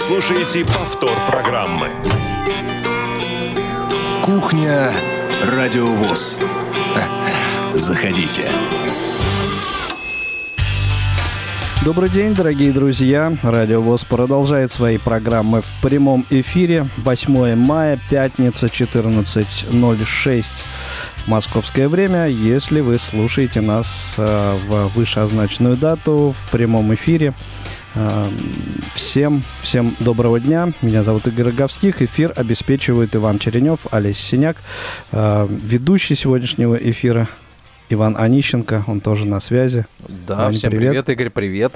слушаете повтор программы. Кухня Радиовоз. Заходите. Добрый день, дорогие друзья. Радио ВОЗ продолжает свои программы в прямом эфире. 8 мая, пятница, 14.06 московское время. Если вы слушаете нас э, в вышеозначенную дату в прямом эфире, Всем, всем доброго дня. Меня зовут Игорь Роговских. Эфир обеспечивает Иван Черенев, Олесь Синяк. Э, ведущий сегодняшнего эфира Иван Онищенко, он тоже на связи. Да, Ваня, всем привет. привет, Игорь, привет.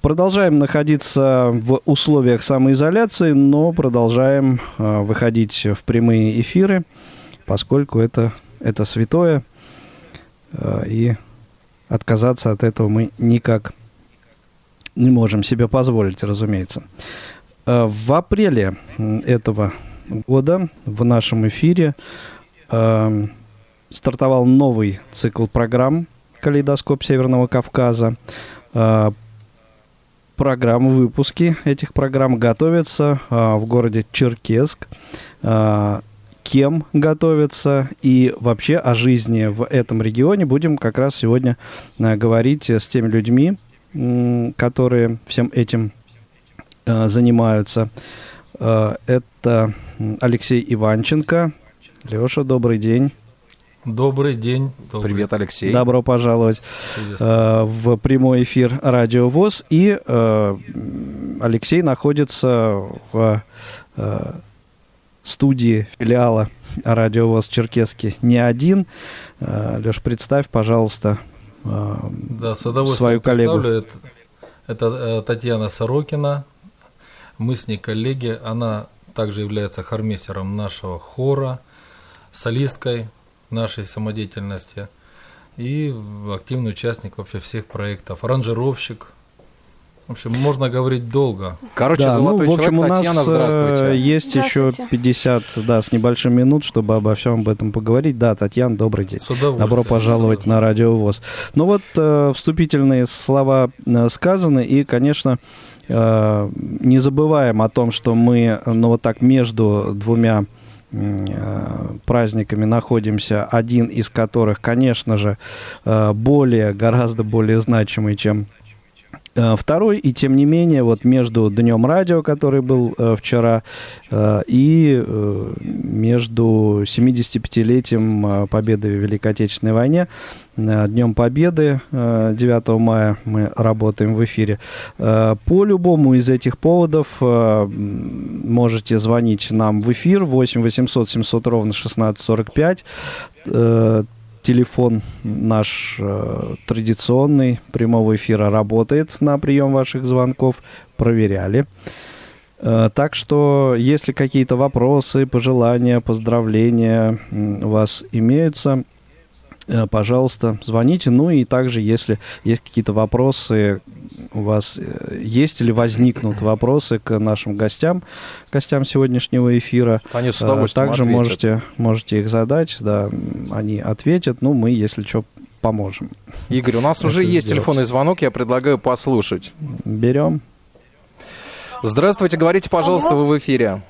Продолжаем находиться в условиях самоизоляции, но продолжаем э, выходить в прямые эфиры, поскольку это, это святое, э, и отказаться от этого мы никак не можем себе позволить, разумеется. Э, в апреле этого года в нашем эфире э, стартовал новый цикл программ «Калейдоскоп Северного Кавказа». А, программы, выпуски этих программ готовятся а, в городе Черкесск. А, кем готовятся и вообще о жизни в этом регионе будем как раз сегодня говорить с теми людьми, которые всем этим занимаются. Это Алексей Иванченко. Леша, добрый день. Добрый день. Добрый. Привет, Алексей. Добро пожаловать э, в прямой эфир Радио ВОЗ. И э, Алексей находится в э, студии филиала Радио ВОЗ Черкесский не один. Э, Леш, представь, пожалуйста, да, с удовольствием свою коллегу. Это, это э, Татьяна Сорокина. Мы с ней коллеги. Она также является хормейстером нашего хора, солисткой нашей самодеятельности и активный участник вообще всех проектов, аранжировщик. В общем, можно говорить долго. Короче, да, золотой ну, в общем, человек, у нас Татьяна, здравствуйте. есть здравствуйте. еще 50, да, с небольшим минут, чтобы обо всем об этом поговорить. Да, Татьяна, добрый день. Добро пожаловать на Радио ВОЗ. Ну вот, э, вступительные слова э, сказаны, и, конечно, э, не забываем о том, что мы, ну вот так, между двумя Э, праздниками находимся, один из которых, конечно же, э, более, гораздо более значимый, чем Э, второй, и тем не менее, вот между Днем радио, который был э, вчера, э, и э, между 75-летием э, победы в Великой Отечественной войне, э, Днем Победы, э, 9 мая мы работаем в эфире. Э, по любому из этих поводов э, можете звонить нам в эфир 8 800 700 ровно 1645. Телефон наш э, традиционный прямого эфира работает на прием ваших звонков. Проверяли. Э, так что, если какие-то вопросы, пожелания, поздравления у вас имеются, Э, пожалуйста, звоните. Ну и также, если есть какие-то вопросы, у вас э, есть или возникнут вопросы к нашим гостям, гостям сегодняшнего эфира, они с э, также можете, можете их задать, да, они ответят, ну мы, если что, поможем. Игорь, у нас уже есть сделать. телефонный звонок, я предлагаю послушать. Берем. Здравствуйте, говорите, пожалуйста, вы в эфире.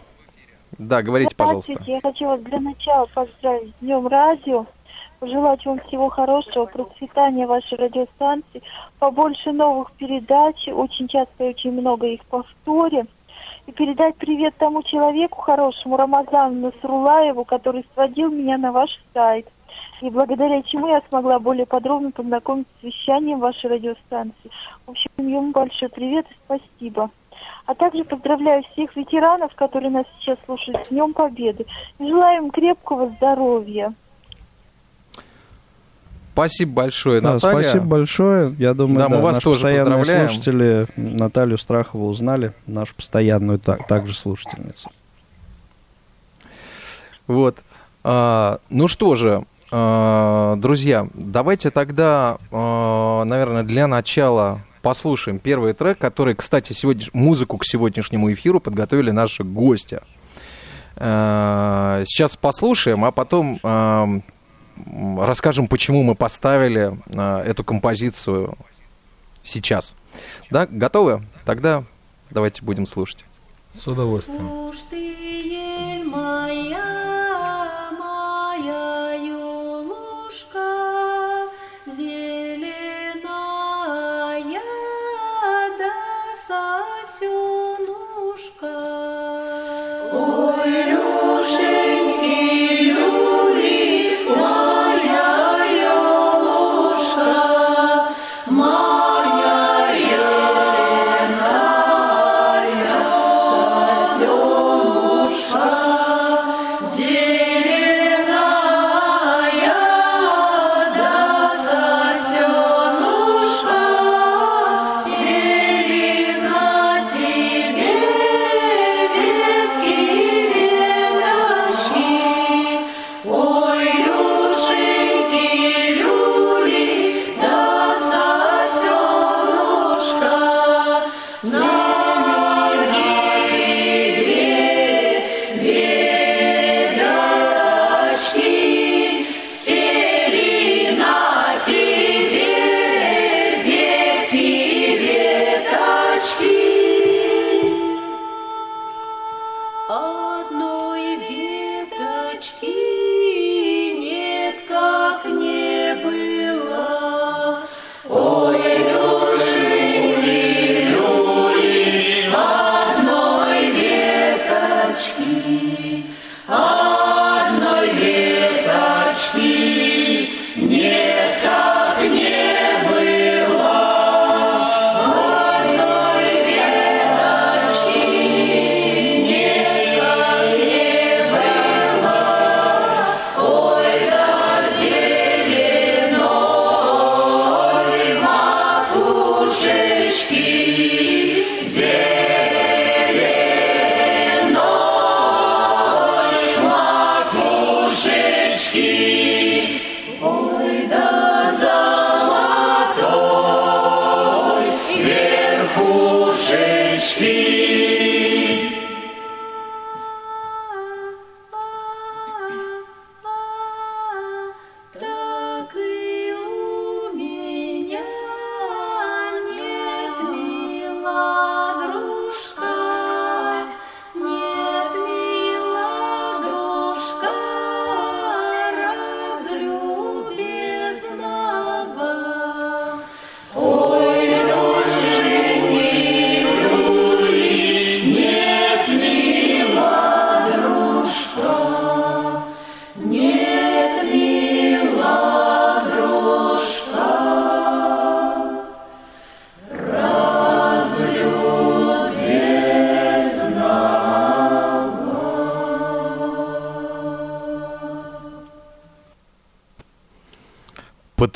Да, говорите, пожалуйста. Я хочу вас для начала поздравить с Днем Радио пожелать вам всего хорошего, процветания вашей радиостанции, побольше новых передач, очень часто и очень много их повторе. И передать привет тому человеку хорошему, Рамазану Насрулаеву, который сводил меня на ваш сайт. И благодаря чему я смогла более подробно познакомиться с вещанием вашей радиостанции. В общем, ему большой привет и спасибо. А также поздравляю всех ветеранов, которые нас сейчас слушают с Днем Победы. И желаю им крепкого здоровья. Спасибо большое, да, Наталья. Спасибо большое. Я думаю, да, да, мы вас наши тоже постоянные поздравляем. слушатели Наталью Страхову узнали, нашу постоянную так, также слушательницу. Вот. А, ну что же, а, друзья, давайте тогда, а, наверное, для начала послушаем первый трек, который, кстати, сегодня, музыку к сегодняшнему эфиру подготовили наши гости. А, сейчас послушаем, а потом а, расскажем, почему мы поставили э, эту композицию сейчас. Да, готовы? Тогда давайте будем слушать. С удовольствием.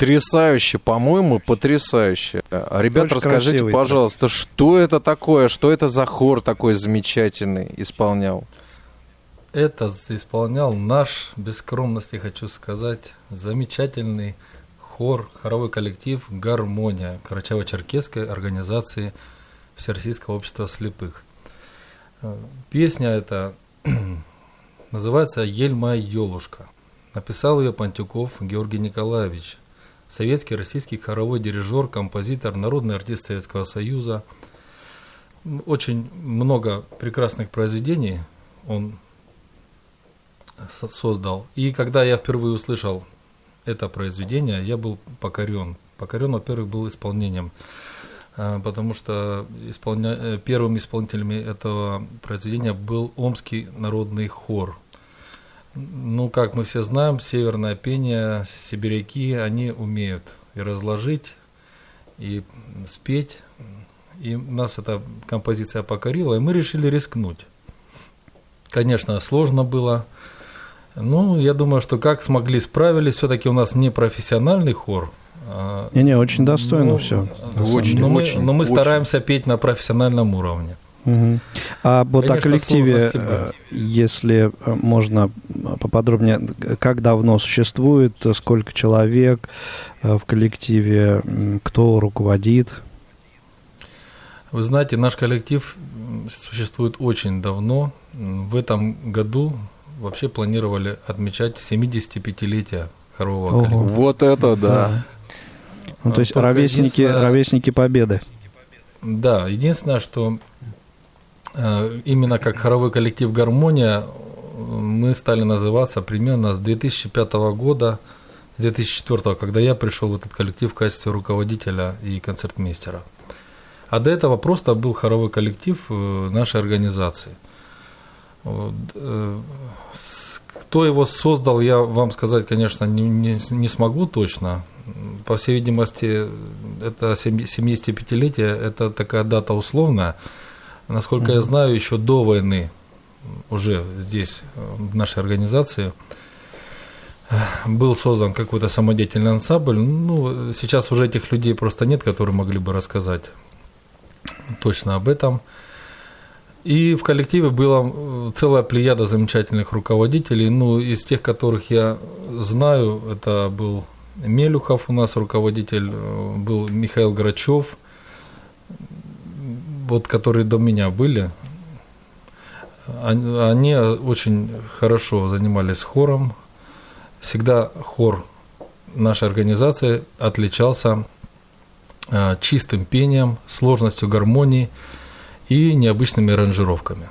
Потрясающе, по-моему, потрясающе. Ребята, Очень расскажите, пожалуйста, что это такое, что это за хор такой замечательный исполнял? Это исполнял наш, без скромности хочу сказать, замечательный хор, хоровой коллектив «Гармония» Карачаево-Черкесской организации Всероссийского общества слепых. Песня эта называется «Ель моя елушка». Написал ее Пантюков Георгий Николаевич, советский российский хоровой дирижер, композитор, народный артист Советского Союза. Очень много прекрасных произведений он создал. И когда я впервые услышал это произведение, я был покорен. Покорен, во-первых, был исполнением, а, потому что исполня... Э, первым исполнителем этого произведения был Омский народный хор – ну, как мы все знаем, северное пение, сибиряки, они умеют и разложить, и спеть. И нас эта композиция покорила, и мы решили рискнуть. Конечно, сложно было. Ну, я думаю, что как смогли, справились. Все-таки у нас не профессиональный хор. А, Не-не, очень достойно ну, все. Очень, но, очень, мы, но мы очень. стараемся петь на профессиональном уровне. Угу. А вот Конечно, о коллективе, э, если э, можно поподробнее, как давно существует, сколько человек э, в коллективе, кто руководит? Вы знаете, наш коллектив существует очень давно. В этом году вообще планировали отмечать 75-летие хорового Ого. коллектива. Вот это да! Ну, то есть ровесники, ровесники Победы. Да, единственное, что именно как хоровой коллектив «Гармония» мы стали называться примерно с 2005 года, с 2004, когда я пришел в этот коллектив в качестве руководителя и концертмейстера. А до этого просто был хоровой коллектив э, нашей организации. Э, кто его создал, я вам сказать, конечно, не, не, не смогу точно. По всей видимости, это 75-летие, это такая дата условная. Насколько я знаю, еще до войны уже здесь, в нашей организации, был создан какой-то самодеятельный ансамбль. Ну, сейчас уже этих людей просто нет, которые могли бы рассказать точно об этом. И в коллективе была целая плеяда замечательных руководителей. Ну, из тех, которых я знаю, это был Мелюхов у нас руководитель, был Михаил Грачев, вот которые до меня были, они очень хорошо занимались хором. Всегда хор нашей организации отличался а, чистым пением, сложностью гармонии и необычными аранжировками.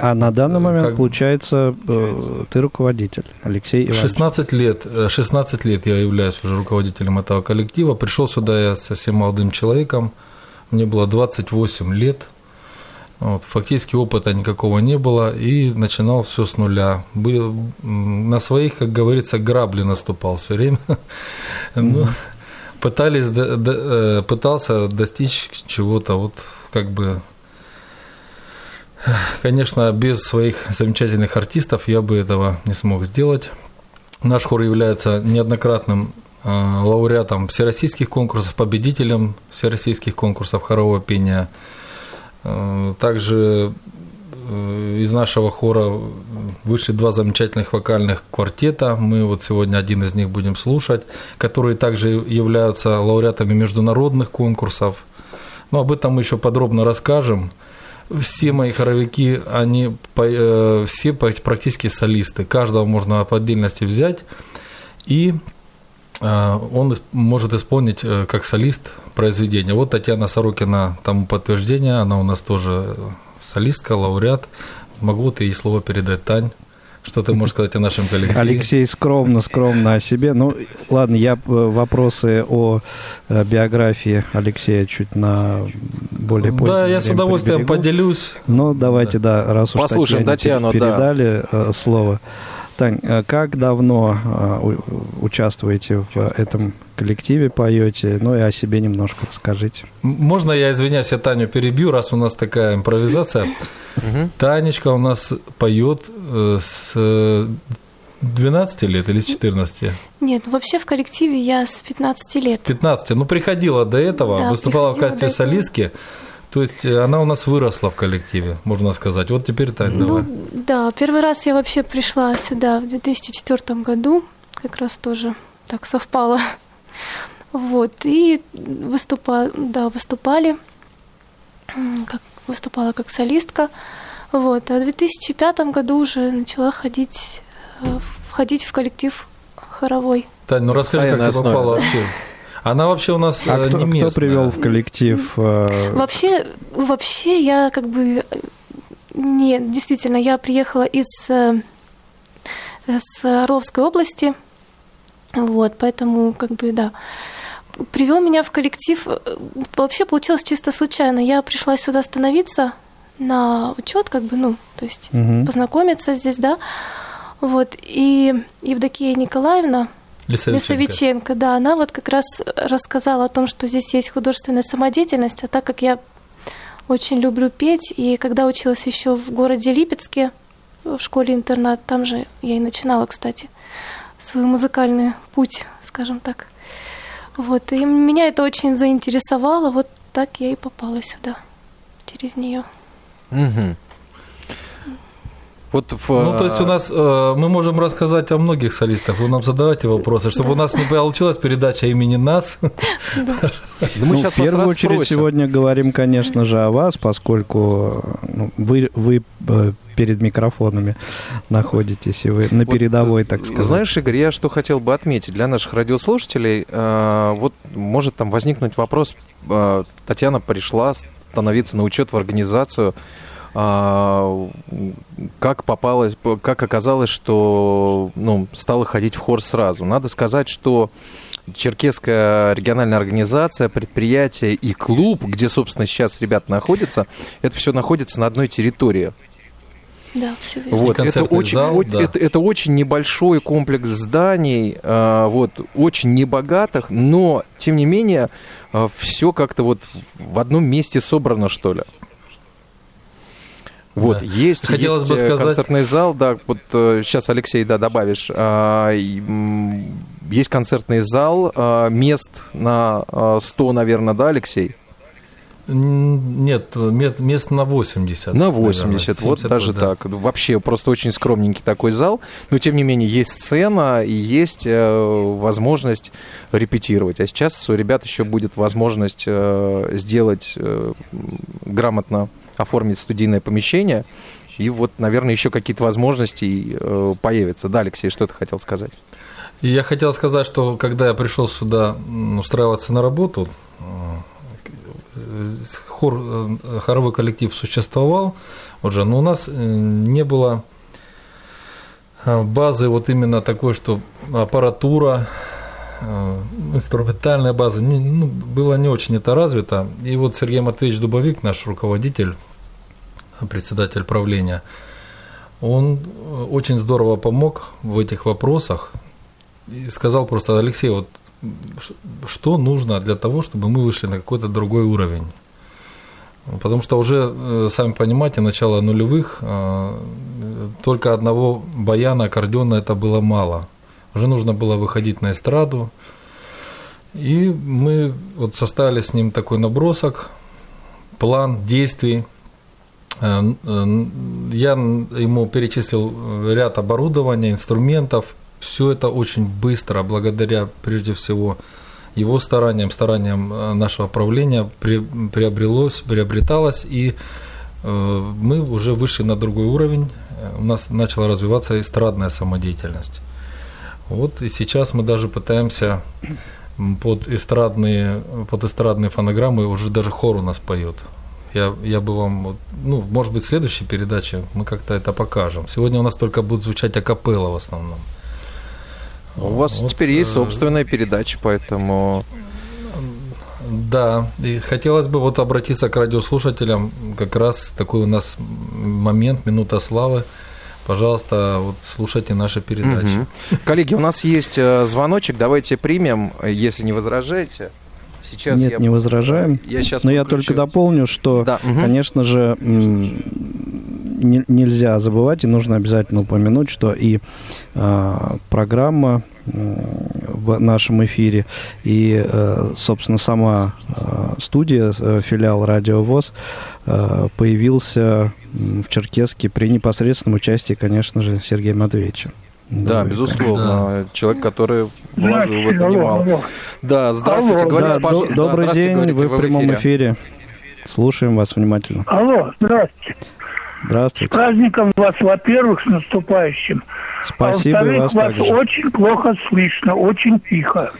А на данный момент, как... получается, э, ты руководитель, Алексей Иванович. 16 лет, 16 лет я являюсь уже руководителем этого коллектива. Пришел сюда я совсем молодым человеком, мне было 28 лет – вот, фактически опыта никакого не было и начинал все с нуля. Был, на своих, как говорится, грабли наступал все время. ну, пытались, э, пытался достичь чего-то, вот как бы Конечно, без своих замечательных артистов я бы этого не смог сделать. Наш хор является неоднократным лауреатом всероссийских конкурсов, победителем всероссийских конкурсов хорового пения – Э, также э, из нашего хора вышли два замечательных вокальных квартета. Мы вот сегодня один из них будем слушать, которые также являются лауреатами международных конкурсов. Но об этом мы еще подробно расскажем. Все мои хоровики, они э, все практически солисты. Каждого можно по отдельности взять. И он может исполнить как солист произведения. Вот Татьяна Сорокина тому подтверждение, она у нас тоже солистка, лауреат. Могу ты ей слово передать, Тань. Что ты можешь сказать о нашем коллективе? Алексей скромно, скромно о себе. Ну, ладно, я э, вопросы о э, биографии Алексея чуть на более позднее Да, я с удовольствием приберегу. поделюсь. Ну, давайте, да, да раз уж Послушаем Татьяну, передали да. Э, слово. Тань, как давно участвуете в этом коллективе поете, ну и о себе немножко расскажите. Можно я, извиняюсь, я Таню перебью, раз у нас такая импровизация. Танечка у нас поет э, с 12 лет или с 14? Нет, вообще в коллективе я с 15 лет. С 15. Ну, приходила до этого, да, выступала в качестве солистки. То есть э, она у нас выросла в коллективе, можно сказать. Вот теперь Тань, ну, давай. Да, первый раз я вообще пришла сюда в 2004 году, как раз тоже так совпало. Вот, и выступа, да, выступали, как, выступала как солистка. Вот, а в 2005 году уже начала ходить, э, входить в коллектив хоровой. Тань, ну расскажи, как ты попала вообще. Она вообще у нас а кто, не кто привел в коллектив? Э, вообще, вообще я как бы нет, действительно, я приехала из э, с Орловской области, вот, поэтому, как бы, да. Привел меня в коллектив. Вообще получилось чисто случайно. Я пришла сюда становиться на учет, как бы, ну, то есть угу. познакомиться здесь, да. Вот. И Евдокия Николаевна, Лисовиченко. Лисовиченко, да, она вот как раз рассказала о том, что здесь есть художественная самодеятельность, а так как я очень люблю петь, и когда училась еще в городе Липецке, в школе-интернат, там же я и начинала, кстати, свой музыкальный путь, скажем так. Вот, и меня это очень заинтересовало, вот так я и попала сюда, через нее. Угу. Вот в... Ну, то есть у нас э, мы можем рассказать о многих солистах. Вы нам задавайте вопросы, чтобы у нас не получилась передача имени нас. Ну, в первую очередь сегодня говорим, конечно же, о вас, поскольку ну, вы, вы э, перед микрофонами находитесь, и вы на передовой, так сказать. Знаешь, Игорь, я что хотел бы отметить для наших радиослушателей, э, вот может там возникнуть вопрос, Татьяна пришла становиться на учет в организацию. А, как попалось, как оказалось, что ну, стало ходить в хор сразу. Надо сказать, что Черкесская региональная организация, предприятие и клуб, где, собственно, сейчас ребята находятся, это все находится на одной территории. Да, все верно. Вот, это очень, зал, да. это, это очень небольшой комплекс зданий, э, вот, очень небогатых, но, тем не менее, э, а, все как-то вот в одном месте собрано, что ли. Вот, да. есть, Хотелось есть бы э, сказать... концертный зал, да, вот э, сейчас, Алексей, да, добавишь. Э, есть концертный зал, э, мест на э, 100, наверное, да, Алексей? Нет, мест на 80. На 80, наверное, вот даже да. так. Вообще просто очень скромненький такой зал. Но, тем не менее, есть сцена и есть э, возможность репетировать. А сейчас у ребят еще будет возможность э, сделать э, грамотно, оформить студийное помещение. И вот, наверное, еще какие-то возможности э, появятся. Да, Алексей, что ты хотел сказать? Я хотел сказать, что когда я пришел сюда устраиваться на работу, хор, э, хоровой коллектив существовал уже, но у нас э, не было э, базы вот именно такой, что аппаратура, инструментальная база, не, ну, было не очень это развито. И вот Сергей Матвеевич Дубовик, наш руководитель, председатель правления, он очень здорово помог в этих вопросах и сказал просто, Алексей, вот что нужно для того, чтобы мы вышли на какой-то другой уровень. Потому что уже, э, сами понимаете, начало нулевых, э, только одного баяна, аккордеона это было мало. Уже нужно было выходить на эстраду. И мы вот составили с ним такой набросок, план действий. Э, я ему перечислил ряд оборудования, инструментов, все это очень быстро, благодаря прежде всего его стараниям, стараниям э, нашего правления приобрелось, приобреталось, и э, мы уже вышли на другой уровень, у нас начала развиваться эстрадная самодеятельность. Вот и сейчас мы даже пытаемся под эстрадные, под эстрадные фонограммы, уже даже хор у нас поет. Я, я бы вам, ну, может быть, в следующей передаче мы как-то это покажем. Сегодня у нас только будет звучать акапелла в основном. У вас вот, теперь есть э, собственная передача, поэтому... Да, и хотелось бы вот обратиться к радиослушателям. Как раз такой у нас момент, минута славы. Пожалуйста, вот слушайте наши передачи. Угу. Коллеги, у нас есть э, звоночек, давайте примем, если не возражаете. Сейчас Нет, я... не возражаем. Я сейчас Но подключу. я только дополню, что, да, угу. конечно же, не, нельзя забывать и нужно обязательно упомянуть, что и э, программа в нашем эфире. И, э, собственно, сама э, студия, э, филиал Радио ВОЗ, появился в Черкеске при непосредственном участии, конечно же, Сергея Матвеевича. Да, Добрый, безусловно. Да. Человек, который вложил в это немало. Да, здравствуйте, Алло. говорите, да, пожалуйста. Добрый да, день, говорите, вы в прямом эфире. эфире. Слушаем вас внимательно. Алло, здравствуйте. Здравствуйте. С праздником вас, во-первых, с наступающим. Спасибо, а во-вторых, вас, вас также. очень плохо слышно, очень тихо.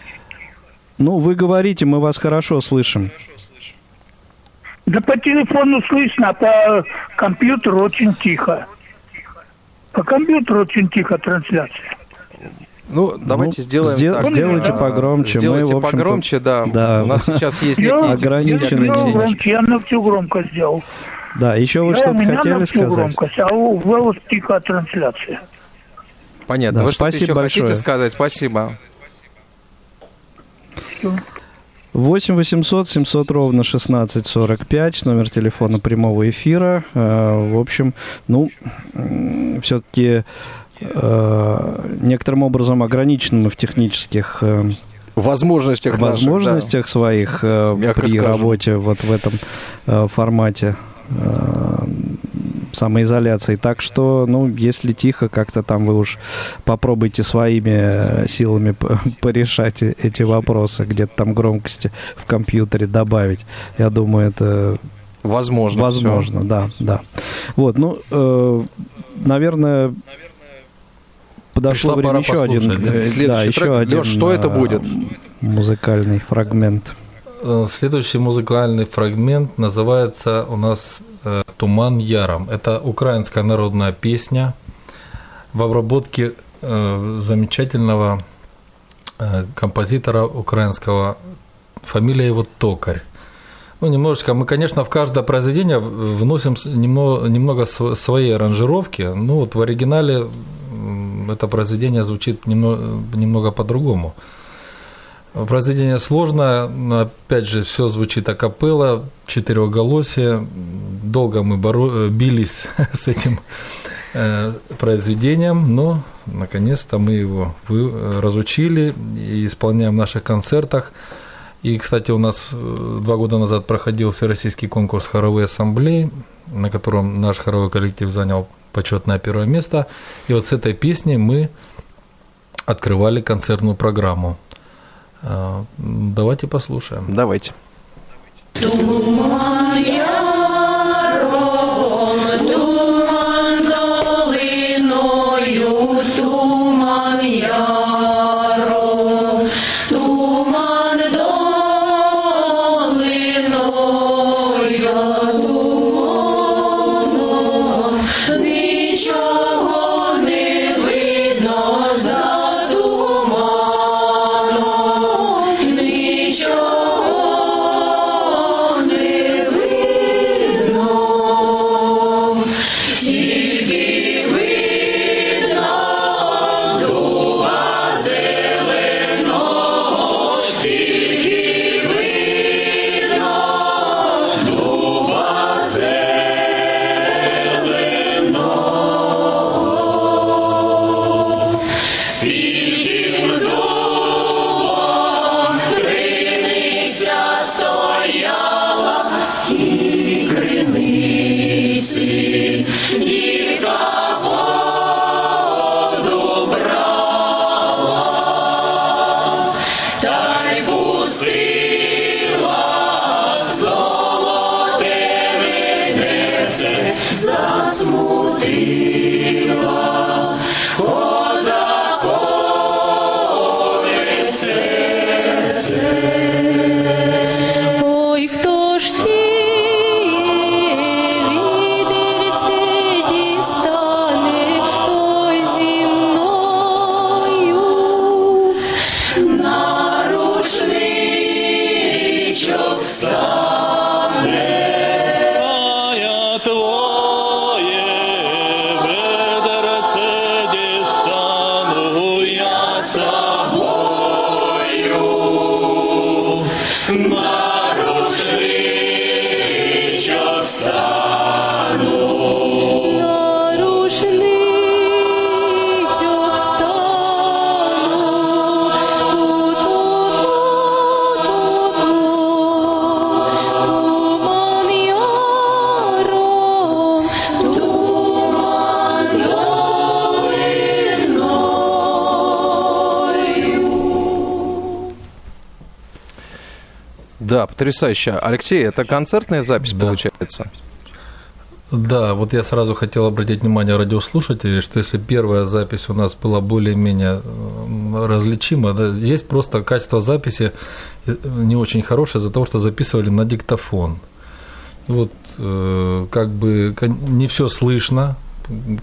Ну, вы говорите, мы вас хорошо слышим. Да по телефону слышно, а по компьютеру очень тихо. По компьютеру очень тихо трансляция. Ну, давайте ну, сделаем сдел- так. Сделайте погромче. Сделайте Мы, погромче, да. да. У нас сейчас есть некие ограниченные громче, Я на всю громко сделал. Да, еще вы что-то хотели сказать? громкость, а у вас тихо трансляция. Понятно. Да, вы что-то еще большое. хотите сказать? Спасибо. 8 800 700 ровно 1645, номер телефона прямого эфира. Э, в общем, ну, все-таки э, некоторым образом ограничены мы в технических э, возможностях, возможностях наших, да. своих Мягко при скажем. работе вот в этом формате самоизоляции. Так что, ну, если тихо, как-то там вы уж попробуйте своими э, силами порешать эти вопросы, где-то там громкости в компьютере добавить. Я думаю, это возможно. Возможно, все. да, да. Вот, ну, э, наверное, подошло Пришла время еще один, да? Э, да, еще трек. один. Леш, что это будет? Музыкальный фрагмент. э, следующий музыкальный фрагмент называется у нас э, «Туман яром». Это украинская народная песня в обработке замечательного композитора украинского, фамилия его Токарь. Ну, немножечко, мы, конечно, в каждое произведение вносим немного, немного своей аранжировки. Ну, вот в оригинале это произведение звучит немного, немного по-другому. Произведение сложное, опять же, все звучит акапелла, четырехголосие. Долго мы боро... бились с этим э, произведением, но наконец-то мы его разучили и исполняем в наших концертах. И, кстати, у нас э, два года назад проходил всероссийский конкурс хоровой ассамблеи, на котором наш хоровой коллектив занял почетное первое место. И вот с этой песней мы открывали концертную программу. А, давайте послушаем. Давайте. Думаю, Stay. Потрясающе. Алексей, это концертная запись да. получается? Да, вот я сразу хотел обратить внимание радиослушателей, что если первая запись у нас была более-менее различима, да, здесь просто качество записи э, не очень хорошее из-за того, что записывали на диктофон. И вот э, как бы не все слышно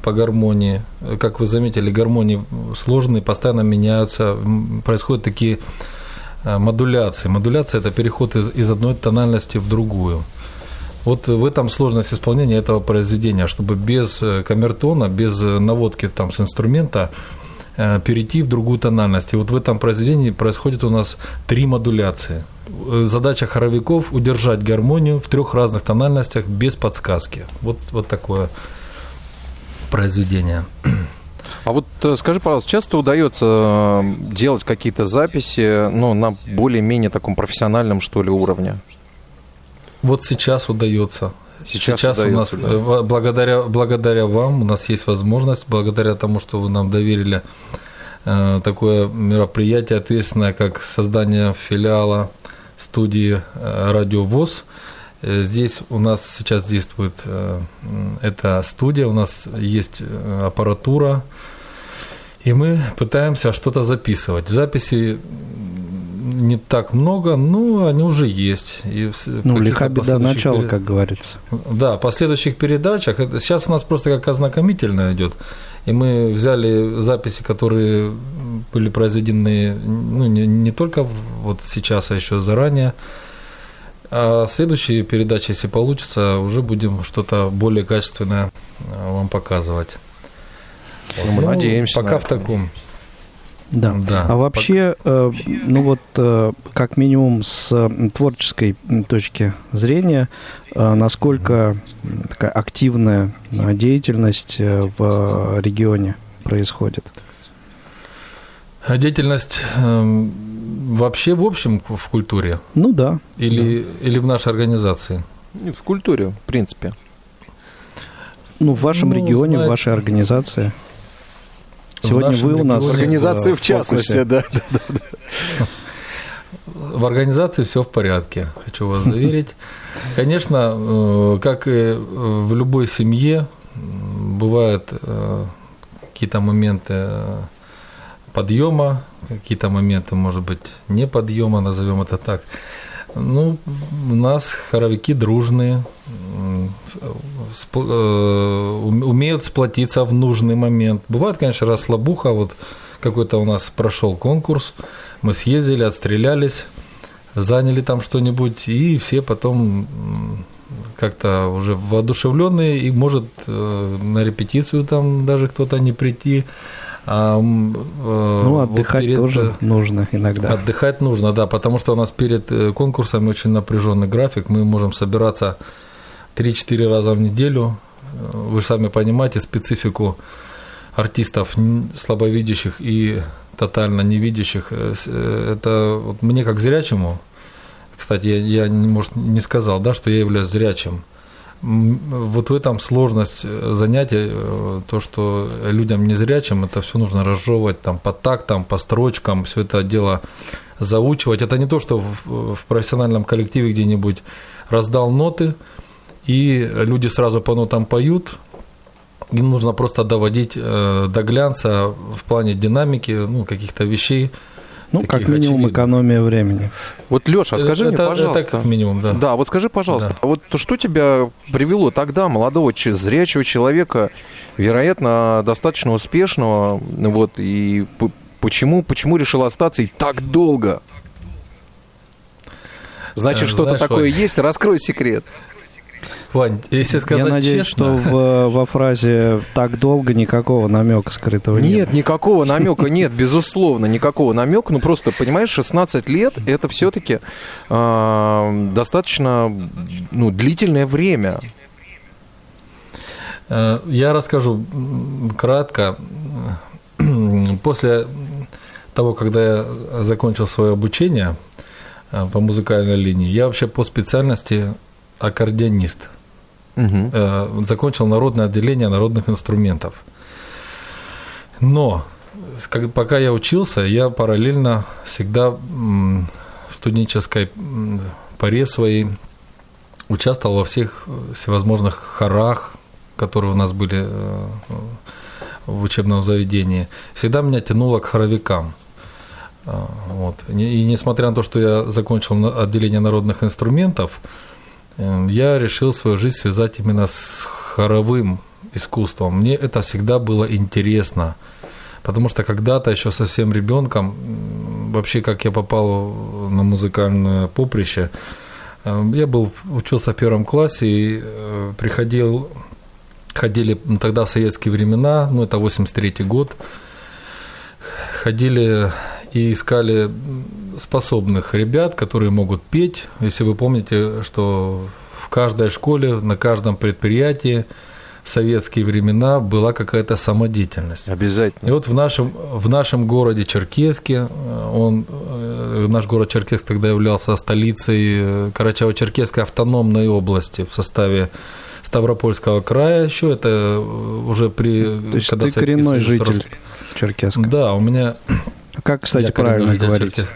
по гармонии. Как вы заметили, гармонии сложные, постоянно меняются, происходят такие модуляции. Модуляция – это переход из, из одной тональности в другую. Вот в этом сложность исполнения этого произведения, чтобы без э, камертона, без наводки там с инструмента э, перейти в другую тональность. И вот в этом произведении происходит у нас три модуляции. Задача хоровиков – удержать гармонию в трех разных тональностях без подсказки. Вот, вот такое произведение. А вот э, скажи, пожалуйста, часто удается э, делать какие-то записи ну, на более-менее таком профессиональном, что ли, уровне? Вот сейчас удается. Сейчас, сейчас удается, у нас, да. Э, благодаря, благодаря вам, у нас есть возможность, благодаря тому, что вы нам доверили такое мероприятие ответственное, как создание филиала студии «Радио ВОЗ», Здесь у нас сейчас действует эта студия, у нас есть аппаратура, и мы пытаемся что-то записывать. Записи не так много, но они уже есть. И ну, лиха беда начала, перед... как говорится. Да, последующих передачах, сейчас у нас просто как ознакомительно идет, и мы взяли записи, которые были произведены ну, не, не только вот сейчас, а еще заранее. А следующие передачи, если получится, уже будем что-то более качественное а, вам показывать. Вот, мы ну, надеемся. Пока в таком. Да. да. А вообще, э, ну вот, э, как минимум с творческой точки зрения, э, насколько такая активная э, деятельность э, в регионе происходит? Деятельность э, вообще в общем в культуре? Ну да. Или, да. или в нашей организации? В культуре, в принципе. Ну, в вашем ну, регионе, знаете, в вашей организации. Сегодня вы у нас... Организации в, в частности, да, да, да. В организации все в порядке, хочу вас заверить. Конечно, э, как и в любой семье, бывают э, какие-то моменты э, подъема, какие-то моменты, может быть, не подъема, назовем это так. Ну, у нас хоровики дружные, умеют сплотиться в нужный момент. Бывает, конечно, расслабуха. Вот какой-то у нас прошел конкурс, мы съездили, отстрелялись, заняли там что-нибудь, и все потом как-то уже воодушевленные, и может э, на репетицию там даже кто-то не прийти. А, э, ну, отдыхать вот перед, тоже нужно иногда. Отдыхать нужно, да, потому что у нас перед конкурсом очень напряженный график, мы можем собираться 3-4 раза в неделю. Вы сами понимаете специфику артистов слабовидящих и тотально невидящих. Э, э, это вот мне как зрячему, кстати, я, я может, не сказал, да, что я являюсь зрячим. Вот в этом сложность э, занятия, то, что людям незрячим, это все нужно разжевывать там по тактам, по строчкам, все это дело заучивать. Это не то, что в, в профессиональном коллективе где-нибудь раздал ноты, и люди сразу по нотам поют, им нужно просто доводить э, до глянца в плане динамики, ну, каких-то вещей. Ну, как минимум очевидных. экономия времени. Вот, Леша, скажи это, мне, пожалуйста. Это как минимум, да. Да, вот скажи, пожалуйста, да. а вот что тебя привело тогда, молодого зрячего человека, вероятно, достаточно успешного, вот, и почему, почему решил остаться и так долго? Значит, э, что-то такое есть? Раскрой секрет. Вань, если сказать Я надеюсь, честно... что в, во фразе «так долго» никакого намека скрытого нет. Нет, никакого намека нет, безусловно, никакого намека. Ну, просто, понимаешь, 16 лет – это все-таки э, достаточно ну, длительное время. Э, я расскажу кратко. После того, когда я закончил свое обучение э, по музыкальной линии, я вообще по специальности аккордеонист. Угу. Закончил народное отделение народных инструментов. Но пока я учился, я параллельно всегда в студенческой паре своей участвовал во всех всевозможных хорах, которые у нас были э, в учебном заведении. Всегда меня тянуло к хоровикам. А, вот. И несмотря на то, что я закончил отделение народных инструментов, я решил свою жизнь связать именно с хоровым искусством. Мне это всегда было интересно, потому что когда-то еще совсем ребенком, вообще как я попал на музыкальное поприще, эм, я был учился в первом классе и э, приходил, ходили тогда в советские времена, ну это 83 год, ходили и искали способных ребят, которые могут петь. Если вы помните, что в каждой школе, на каждом предприятии в советские времена была какая-то самодеятельность. Обязательно. И вот в нашем, в нашем городе Черкеске, он, э, наш город Черкесск тогда являлся столицей э, Карачаево-Черкесской автономной области в составе Ставропольского края еще, это э, уже при... То есть ты коренной житель рас... Черкеска? Да, у меня как, кстати, Я правильно говорить? Черкес.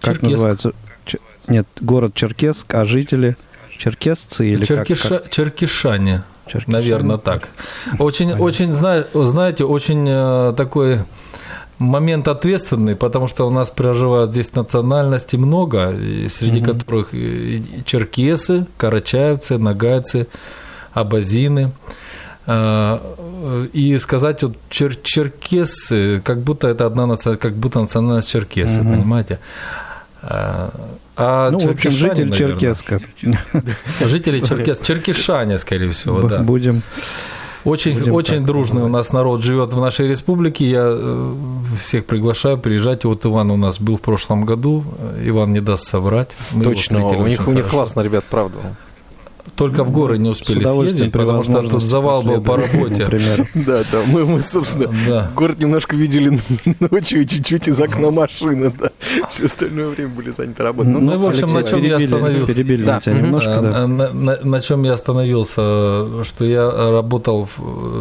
Как Черкесск. называется? Ч... Нет, город Черкесск, а жители черкесцы или Черкиша... как? Черкишане. Черкишане. Наверное, так. Очень, очень, знаете, очень э, такой момент ответственный, потому что у нас проживают здесь национальности много, среди угу. которых черкесы, карачаевцы, нагайцы, абазины. А, и сказать вот чер черкесы, как будто это одна как будто национальность черкесы, угу. понимаете? А, ну, в общем, житель Черкеска. Жители Черкес, Черкишане, скорее всего, да. Будем очень, Будем очень дружный у нас народ живет в нашей республике. Я э, всех приглашаю, приезжайте. Вот Иван у нас был в прошлом году. Иван не даст соврать. Мы Точно, у них, у них классно, ребят, правда. Только в горы не успели съездить, потому что тут завал был по работе. Например. Да, да, мы, мы собственно, да. город немножко видели ночью чуть-чуть из окна машины, да. Все остальное время были заняты работой. Ну, ну в общем, на чем я остановился? Перебили да. тебя немножко, да. На, на, на чем я остановился, что я работал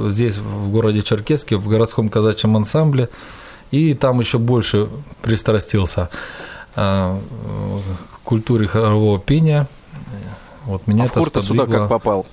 здесь, в городе Черкеске, в городском казачьем ансамбле, и там еще больше пристрастился а, к культуре хорового пения – вот меня а это в Курта сюда как попал?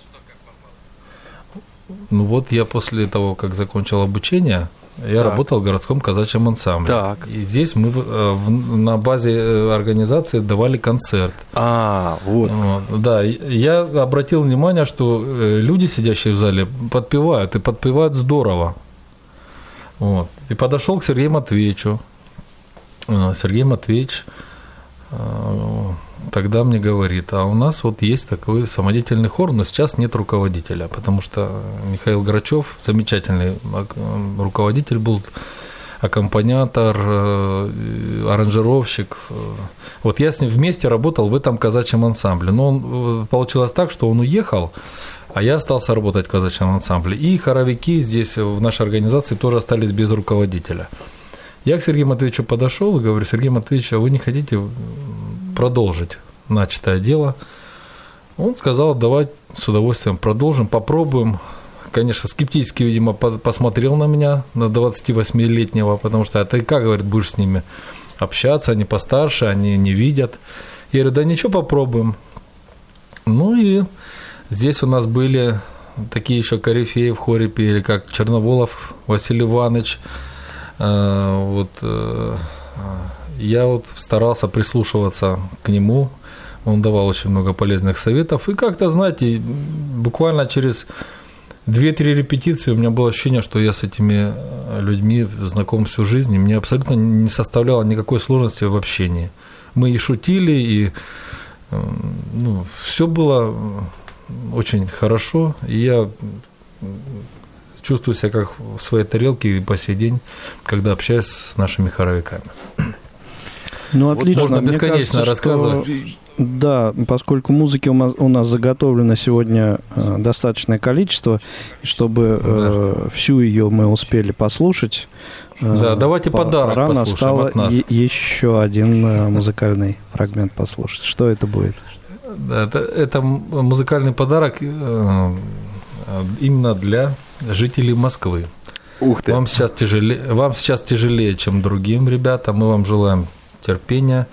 Ну вот я после того, как закончил обучение, я так. работал в городском казачьем ансамбле. Так. И здесь мы э, на базе э, организации давали концерт. А, вот. вот. Да, я обратил внимание, что э, люди, сидящие в зале, подпевают, и подпевают здорово. Вот. И подошел к Сергею Матвеевичу. Сергей Матвеевич тогда мне говорит, а у нас вот есть такой самодеятельный хор, но сейчас нет руководителя, потому что Михаил Грачев, замечательный руководитель был, аккомпаниатор, э, аранжировщик. Вот я с ним вместе работал в этом казачьем ансамбле. Но он, э, получилось так, что он уехал, а я остался работать в казачьем ансамбле. И хоровики здесь в нашей организации тоже остались без руководителя. Я к Сергею Матвеевичу подошел и говорю, Сергей Матвеевич, а вы не хотите продолжить начатое дело. Он сказал, давай с удовольствием продолжим, попробуем. Конечно, скептически, видимо, посмотрел на меня, на 28-летнего, потому что, а ты как, говорит, будешь с ними общаться, они постарше, они не видят. Я говорю, да ничего, попробуем. Ну и здесь у нас были такие еще корифеи в хоре пели, как Черноволов Василий Иванович, э, вот э, я вот старался прислушиваться к нему, он давал очень много полезных советов. И как-то, знаете, буквально через 2-3 репетиции у меня было ощущение, что я с этими э, людьми знаком всю жизнь, и мне абсолютно не составляло никакой сложности в общении. Мы и шутили, и э, ну, все было очень хорошо, и я чувствую себя как в своей тарелке и по сей день, когда общаюсь с нашими хоровиками. Ну, отлично. Вот можно бесконечно кажется, рассказывать. Что, да, поскольку музыки у нас, у нас заготовлено сегодня э, достаточное количество, чтобы э, да. всю ее мы успели послушать. Э, да, давайте по, подарок пора послушаем от нас. еще один э, музыкальный фрагмент послушать. Что это будет? Да, это, это музыкальный подарок э, именно для жителей Москвы. Ух ты. Вам сейчас тяжелее, вам сейчас тяжелее, чем другим ребятам. Мы вам желаем терпения.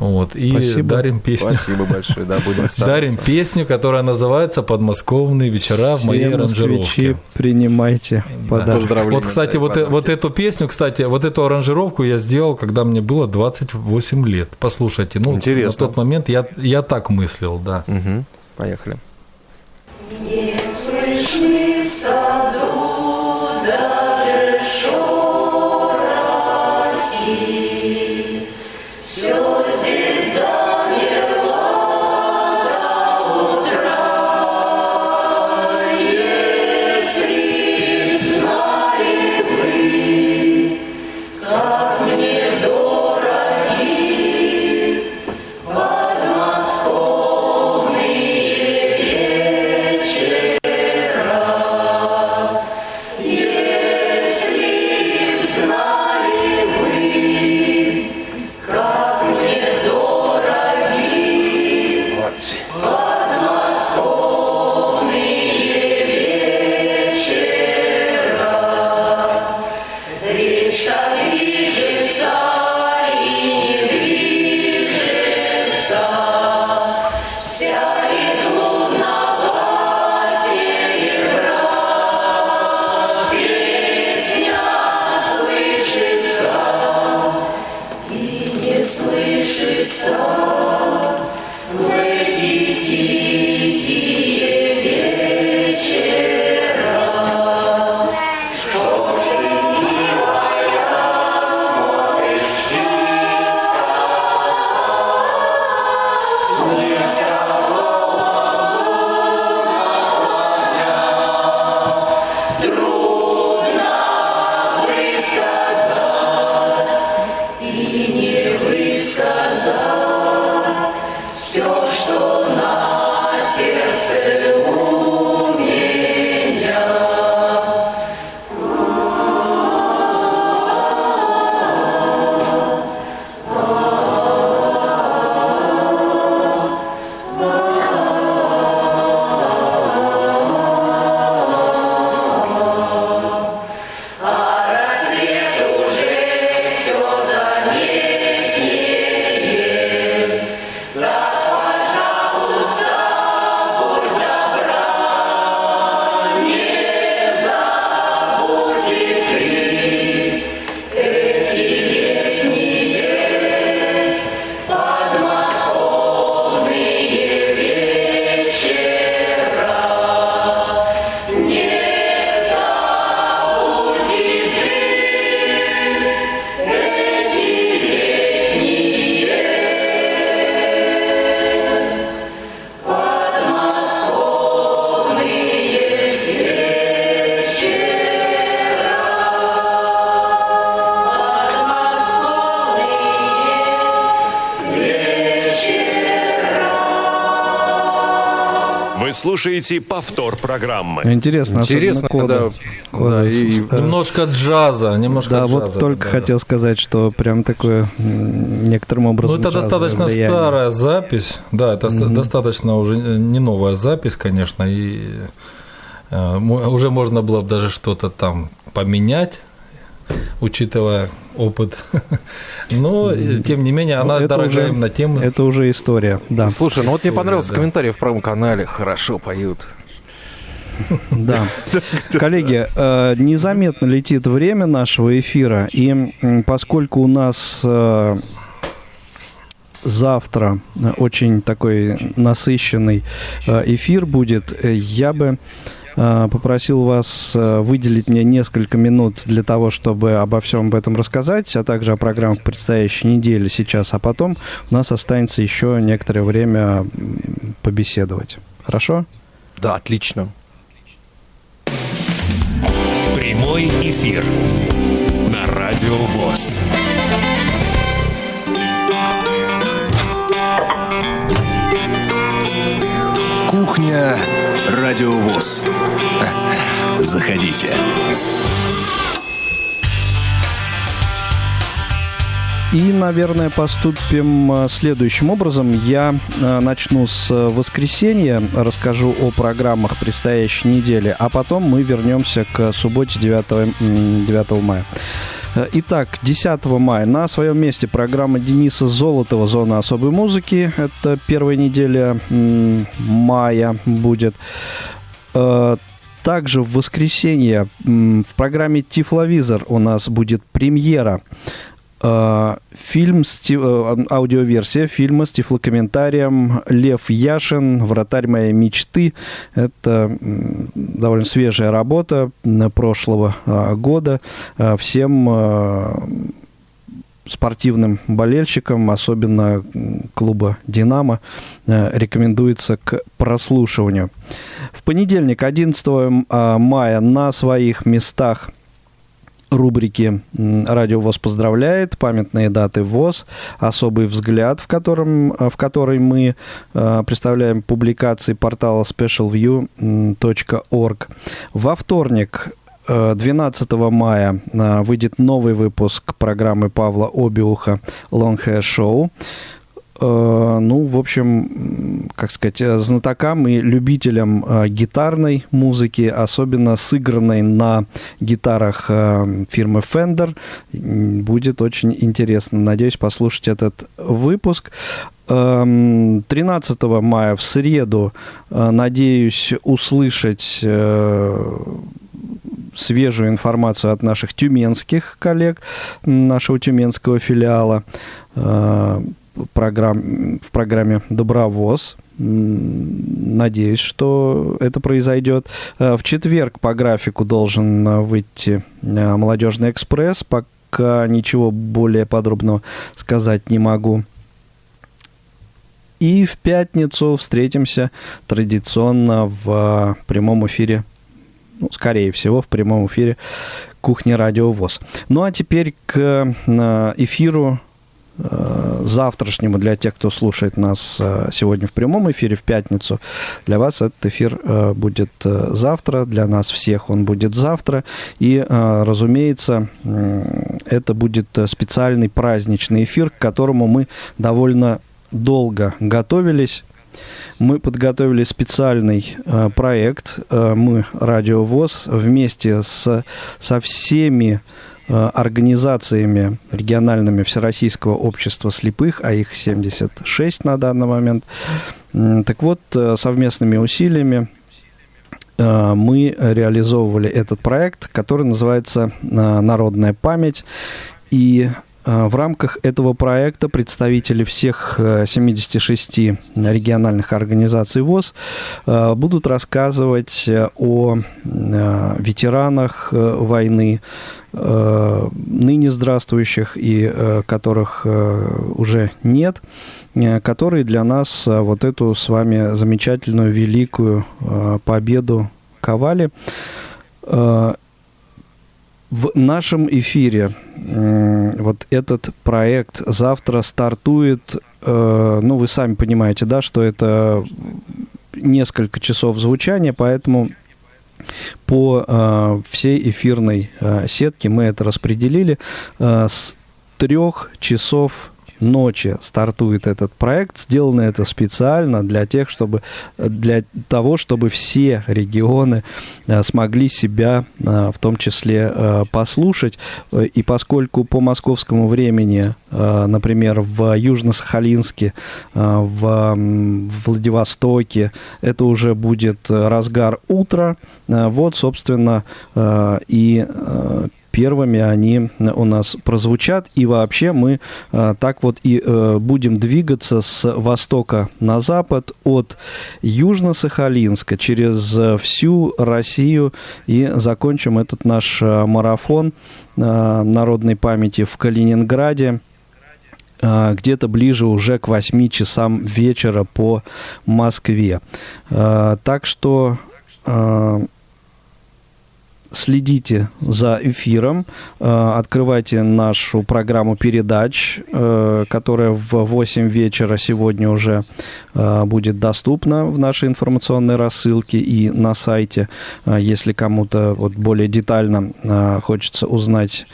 Вот, и Спасибо. дарим песню. Спасибо большое, да, будем Дарим песню, которая называется «Подмосковные вечера в моей аранжировке». принимайте подарок. Да. Вот, кстати, вот, э, вот эту песню, кстати, вот эту аранжировку я сделал, когда мне было 28 лет. Послушайте, ну, Интересно. на тот момент я, я так мыслил, да. Угу. Поехали. Не слышны в саду слушаете повтор программы. Интересно, Интересно, кода, да. Кода, и... Немножко джаза, немножко Да, джаза, вот только да. хотел сказать, что прям такое некоторым образом Ну, это достаточно влияние. старая запись, да, это mm-hmm. достаточно уже не новая запись, конечно, и э, уже можно было бы даже что-то там поменять, учитывая опыт. Но, тем не менее, она ну, дорогая уже, именно тем... Это уже история, да. Слушай, ну вот мне понравился да. комментарий в правом канале. Хорошо поют. Да. Коллеги, э, незаметно летит время нашего эфира, и поскольку у нас э, завтра очень такой насыщенный э, эфир будет, я бы Э, попросил вас э, выделить мне несколько минут для того, чтобы обо всем об этом рассказать, а также о программах предстоящей недели сейчас, а потом у нас останется еще некоторое время побеседовать. Хорошо? Да, отлично. Прямой эфир на Радио ВОЗ. Кухня Радиовоз. Заходите. И, наверное, поступим э, следующим образом. Я э, начну с воскресенья, расскажу о программах предстоящей недели, а потом мы вернемся к субботе 9, 9 мая. Э, итак, 10 мая на своем месте программа Дениса Золотова «Зона особой музыки». Это первая неделя мая будет. Э, также в воскресенье в программе «Тифловизор» у нас будет премьера фильм, э, аудиоверсия фильма с тифлокомментарием «Лев Яшин. Вратарь моей мечты». Это довольно свежая работа прошлого а, года. Э, всем спортивным болельщикам, особенно клуба «Динамо», рекомендуется к прослушиванию. В понедельник, 11 а, мая, на своих местах – рубрики «Радио ВОЗ поздравляет», «Памятные даты ВОЗ», «Особый взгляд», в, котором, в которой мы э, представляем публикации портала specialview.org. Во вторник 12 э, мая э, выйдет новый выпуск программы Павла Обиуха «Long Hair Show». Э, ну, в общем, как сказать, э, знатокам и любителям э, гитарной музыки, особенно сыгранной на гитарах фирмы Fender, будет очень интересно. Надеюсь послушать этот выпуск. 13 эм, мая в среду надеюсь услышать свежую информацию от наших тюменских коллег, нашего тюменского филиала программ, в программе «Добровоз». Надеюсь, что это произойдет. Э, в четверг по графику должен э, выйти э, «Молодежный экспресс». Пока ничего более подробного сказать не могу. И в пятницу встретимся традиционно в прямом эфире, ну, скорее всего, в прямом эфире «Кухня Радио ВОЗ». Ну а теперь к эфиру завтрашнему для тех, кто слушает нас э, сегодня в прямом эфире в пятницу. Для вас этот эфир э, будет завтра, для нас всех он будет завтра. И, разумеется, это будет специальный праздничный эфир, к которому мы довольно долго готовились. Мы подготовили специальный э, проект. Э, мы, Радио ВОЗ, вместе с, со всеми Э, организациями региональными Всероссийского общества слепых, а их 76 на данный момент. Так вот, э, совместными усилиями э, мы реализовывали этот проект, который называется «Народная память». И в рамках этого проекта представители всех 76 региональных организаций ВОЗ будут рассказывать о ветеранах войны, Э, ныне здравствующих и э, которых э, уже нет, которые для нас вот эту с вами замечательную великую победу ковали. В нашем эфире вот этот проект завтра стартует, ну, вы сами понимаете, да, что это несколько часов звучания, поэтому по э, всей эфирной э, сетке мы это распределили э, с трех часов ночи стартует этот проект. Сделано это специально для тех, чтобы для того, чтобы все регионы э, смогли себя э, в том числе э, послушать. И поскольку по московскому времени, например, в Южно-Сахалинске, в Владивостоке, это уже будет разгар утра, вот, собственно, и первыми они у нас прозвучат. И вообще мы э, так вот и э, будем двигаться с востока на запад от Южно-Сахалинска через всю Россию и закончим этот наш марафон народной памяти в Калининграде где-то ближе уже к 8 часам вечера по Москве. Так что следите за эфиром, э, открывайте нашу программу передач, э, которая в 8 вечера сегодня уже э, будет доступна в нашей информационной рассылке и на сайте. Если кому-то вот более детально хочется узнать,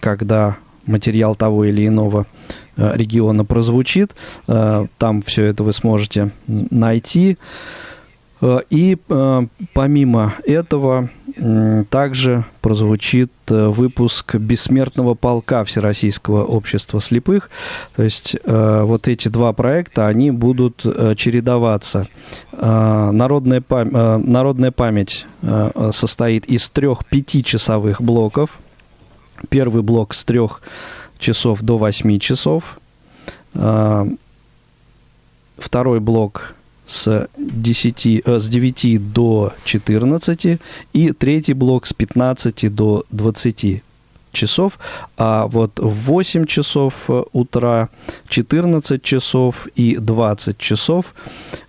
когда материал того или иного региона прозвучит, там все это вы сможете найти. Э, и э, помимо этого также прозвучит э, выпуск «Бессмертного полка Всероссийского общества слепых». То есть вот эти два проекта, они будут чередоваться. Народная, пам- Народная память состоит из трех пятичасовых блоков. Первый блок с трех часов до восьми часов. Второй блок с, 10, э, с 9 до 14 и третий блок с 15 до 20 часов, а вот в 8 часов э, утра, 14 часов и 20 часов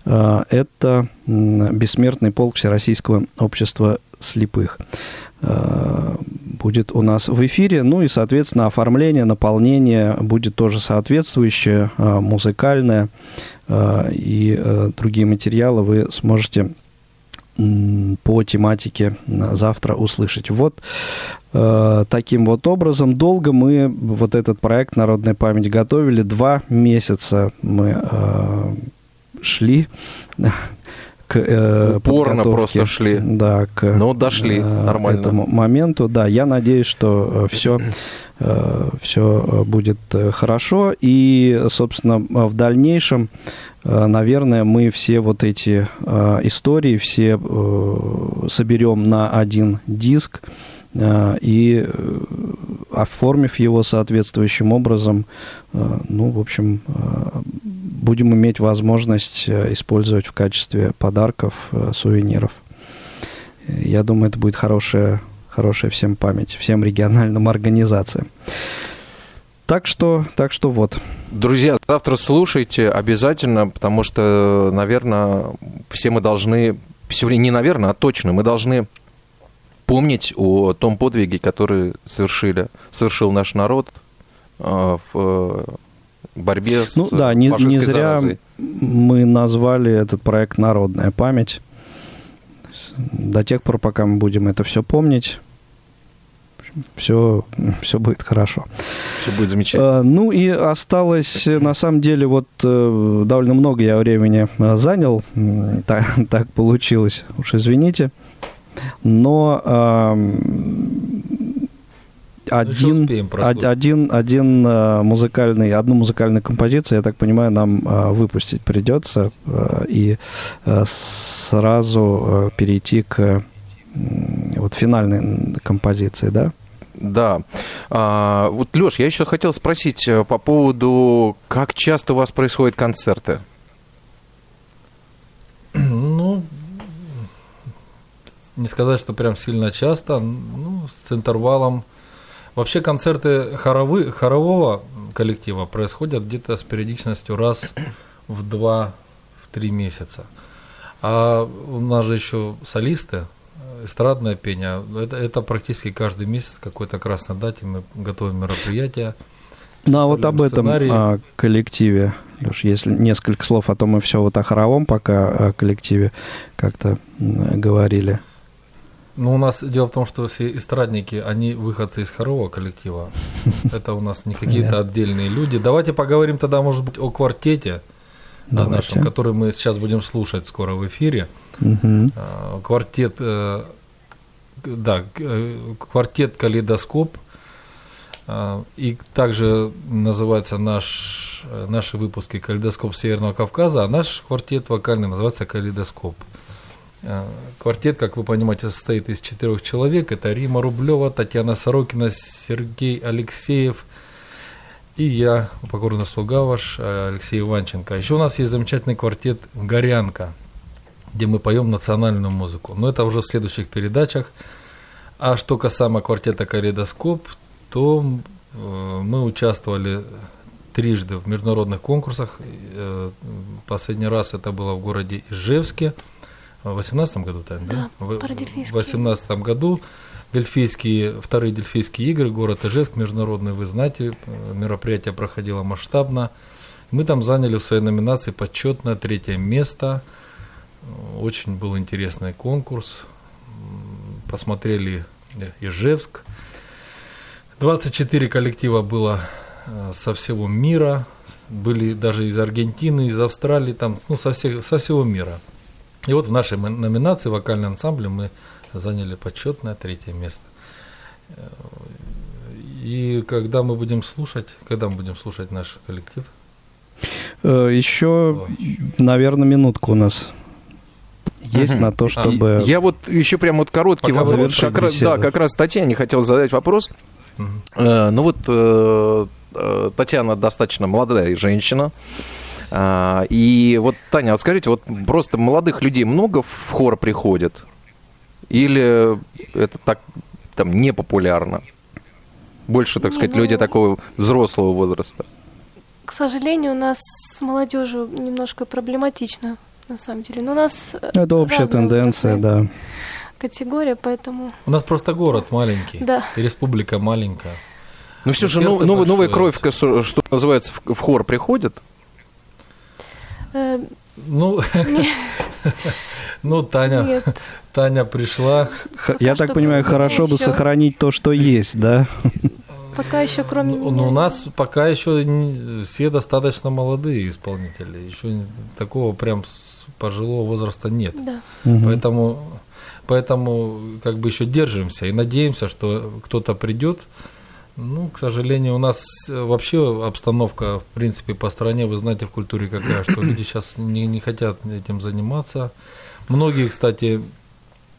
э, это бессмертный полк Всероссийского общества слепых будет у нас в эфире. Ну и, соответственно, оформление, наполнение будет тоже соответствующее, музыкальное. Э, и э, другие материалы вы сможете по тематике завтра услышать. Вот э, таким вот образом долго мы вот этот проект «Народная память» готовили. Два месяца мы шли к э, Упорно просто шли. Да, к ну, дошли э, нормально. этому моменту. Да, я надеюсь, что все Э, все э, будет э, хорошо. И, собственно, в дальнейшем, наверное, мы все вот эти истории все соберем на один диск и оформив его соответствующим образом, ну, в общем, будем иметь возможность использовать в качестве подарков, сувениров. Я думаю, это будет хорошая хорошая всем память, всем региональным организациям. Так что, так что вот. Друзья, завтра слушайте обязательно, потому что, наверное, все мы должны, сегодня не наверное, а точно, мы должны помнить о том подвиге, который совершили, совершил наш народ э, в борьбе с Ну да, не, не зря заразой. мы назвали этот проект «Народная память». До тех пор, пока мы будем это все помнить, все, все будет хорошо. Все будет замечательно. А, ну и осталось, на самом деле, вот э, довольно много я времени э, занял. Так, так получилось, уж извините. Но один, успеем один, один э, музыкальный, одну музыкальную композицию, я так понимаю, нам выпустить придется и сразу перейти к вот финальной композиции, да? Да. А, вот, Леш, я еще хотел спросить э, по поводу, как часто у вас происходят концерты? Ну, не сказать, что прям сильно часто, ну, с интервалом. Вообще концерты хоровы, хорового коллектива происходят где-то с периодичностью раз в два, в три месяца. А у нас же еще солисты, эстрадное пение, это, это практически каждый месяц какой-то красной дате мы готовим мероприятие. Ну а вот об этом о коллективе Леш, если несколько слов, а то мы все вот о хоровом пока о коллективе как-то говорили. Ну, у нас дело в том, что все эстрадники, они выходцы из хорового коллектива. Это у нас не какие-то отдельные люди. Давайте поговорим тогда, может быть, о квартете нашем, который мы сейчас будем слушать скоро в эфире. Квартет, э, да, э, квартет «Калейдоскоп». А, и также называется наш, э, наши выпуски «Калейдоскоп Северного Кавказа», а наш квартет вокальный называется «Калейдоскоп». Квартет, как вы понимаете, состоит из четырех человек. Это Рима Рублева, Татьяна Сорокина, Сергей Алексеев и я, покорный слуга ваш, э, Алексей Иванченко. Еще у нас есть замечательный квартет «Горянка», где мы поем национальную музыку. Но это уже в следующих передачах. А что касаемо квартета «Калейдоскоп», то э, мы участвовали трижды в международных конкурсах. Последний раз это было в городе Ижевске – в 2018 году, Тань, да? Да, в 2018 году Дельфийские, вторые Дельфийские игры, город Ижевск, международные, вы знаете, мероприятие проходило масштабно. Мы там заняли в своей номинации почетное третье место. Очень был интересный конкурс. Посмотрели Ижевск. 24 коллектива было э, со всего мира. Были даже из Аргентины, из Австралии, там, ну, со, всех, со всего мира. И вот в нашей номинации вокальный ансамбль мы заняли почетное третье место. И когда мы будем слушать, когда мы будем слушать наш коллектив? Э, еще, наверное, минутку у нас есть угу. на то, чтобы... Я вот еще прям вот короткий Пока вопрос. Как раз, да, как раз Татьяне хотел задать вопрос. Угу. Э, ну вот э, э, Татьяна достаточно молодая женщина. А, и вот, Таня, вот скажите, вот просто молодых людей много в хор приходит? Или это так там не популярно? Больше, так не, сказать, ну, люди такого взрослого возраста. К сожалению, у нас с молодежью немножко проблематично, на самом деле. Но у нас это общая тенденция, да. Категория, поэтому. У нас просто город маленький. Да. И республика маленькая. Ну все же нов, новая, новая кровь, что называется, в хор приходит? Э, ну, ну, Таня, Нет. Таня пришла. Я так понимаю, хорошо бы сохранить то, что есть, да? Пока еще кроме ну, ну, у нас пока еще все достаточно молодые исполнители. Еще такого прям пожилого возраста нет. Да. Поэтому, поэтому как бы еще держимся и надеемся, что кто-то придет, ну, к сожалению, у нас э, вообще обстановка, в принципе, по стране, вы знаете, в культуре какая, что люди сейчас не, не хотят этим заниматься. Многие, кстати,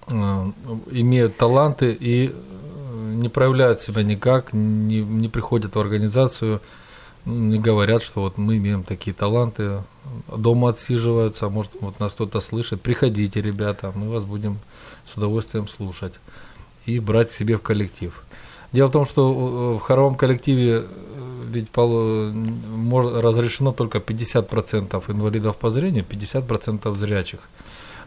э, имеют таланты и э, не проявляют себя никак, не, не приходят в организацию, не говорят, что вот мы имеем такие таланты, дома отсиживаются, а может вот нас кто-то слышит, приходите, ребята, мы вас будем с удовольствием слушать и брать к себе в коллектив. Дело в том, что э, в хоровом коллективе э, ведь разрешено только 50% инвалидов по зрению, 50% зрячих.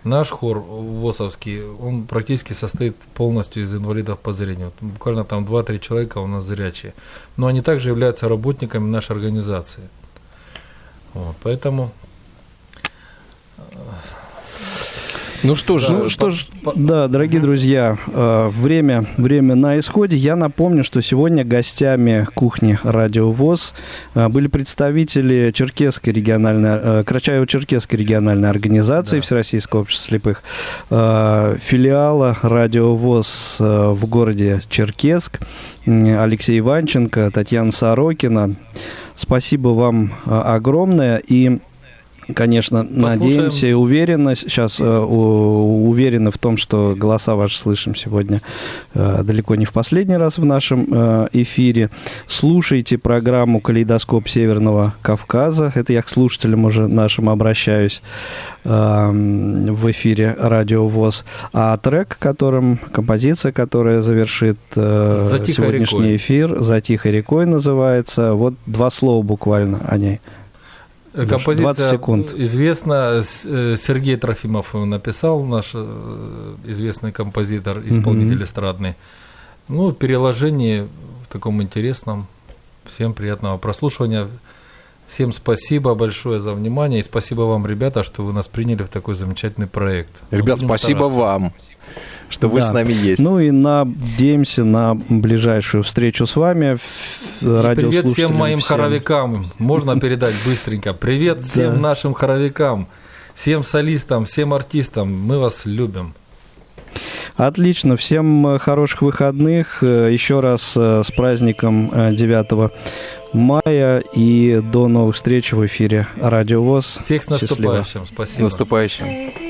Наш хор ВОСовский, он практически состоит полностью из инвалидов по зрению. Буквально там 2-3 человека у нас зрячие. Но они также являются работниками нашей организации. Вот, поэтому ну что ж, ну, что ж, да, дорогие друзья, э, время, время на исходе. Я напомню, что сегодня гостями кухни Радио ВОЗ э, были представители Черкесской региональной, э, Карачаево-Черкесской региональной организации да. Всероссийского общества слепых, филиала Радио ВОЗ в городе Черкесск, Алексей Иванченко, Татьяна Сорокина. Спасибо вам огромное. И Конечно, Послушаем. надеемся и уверены, сейчас э, уверены в том, что голоса ваши слышим сегодня э, далеко не в последний раз в нашем э, эфире. Слушайте программу «Калейдоскоп Северного Кавказа». Это я к слушателям уже нашим обращаюсь э, в эфире «Радио ВОЗ». А трек, которым, композиция, которая завершит э, сегодняшний рекой. эфир, «За тихой рекой» называется. Вот два слова буквально о ней. Композиция 20 секунд. известна. Э, Сергей Трофимов написал, наш э, известный композитор, исполнитель угу. эстрадный. Ну, переложение в таком интересном. Всем приятного прослушивания. Всем спасибо большое за внимание и спасибо вам, ребята, что вы нас приняли в такой замечательный проект. Ребят, спасибо стараться. вам что вы да. с нами есть. Ну и надеемся на ближайшую встречу с вами. Привет всем моим всем. хоровикам. Можно передать быстренько. Привет всем нашим хоровикам, всем солистам, всем артистам. Мы вас любим. Отлично, всем хороших выходных. Еще раз э, с праздником 9 э, мая и до новых встреч в эфире Радио ВОЗ. Всех с наступающим, Счастливо. спасибо. С наступающим.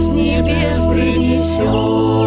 Коснется к великой вселенной.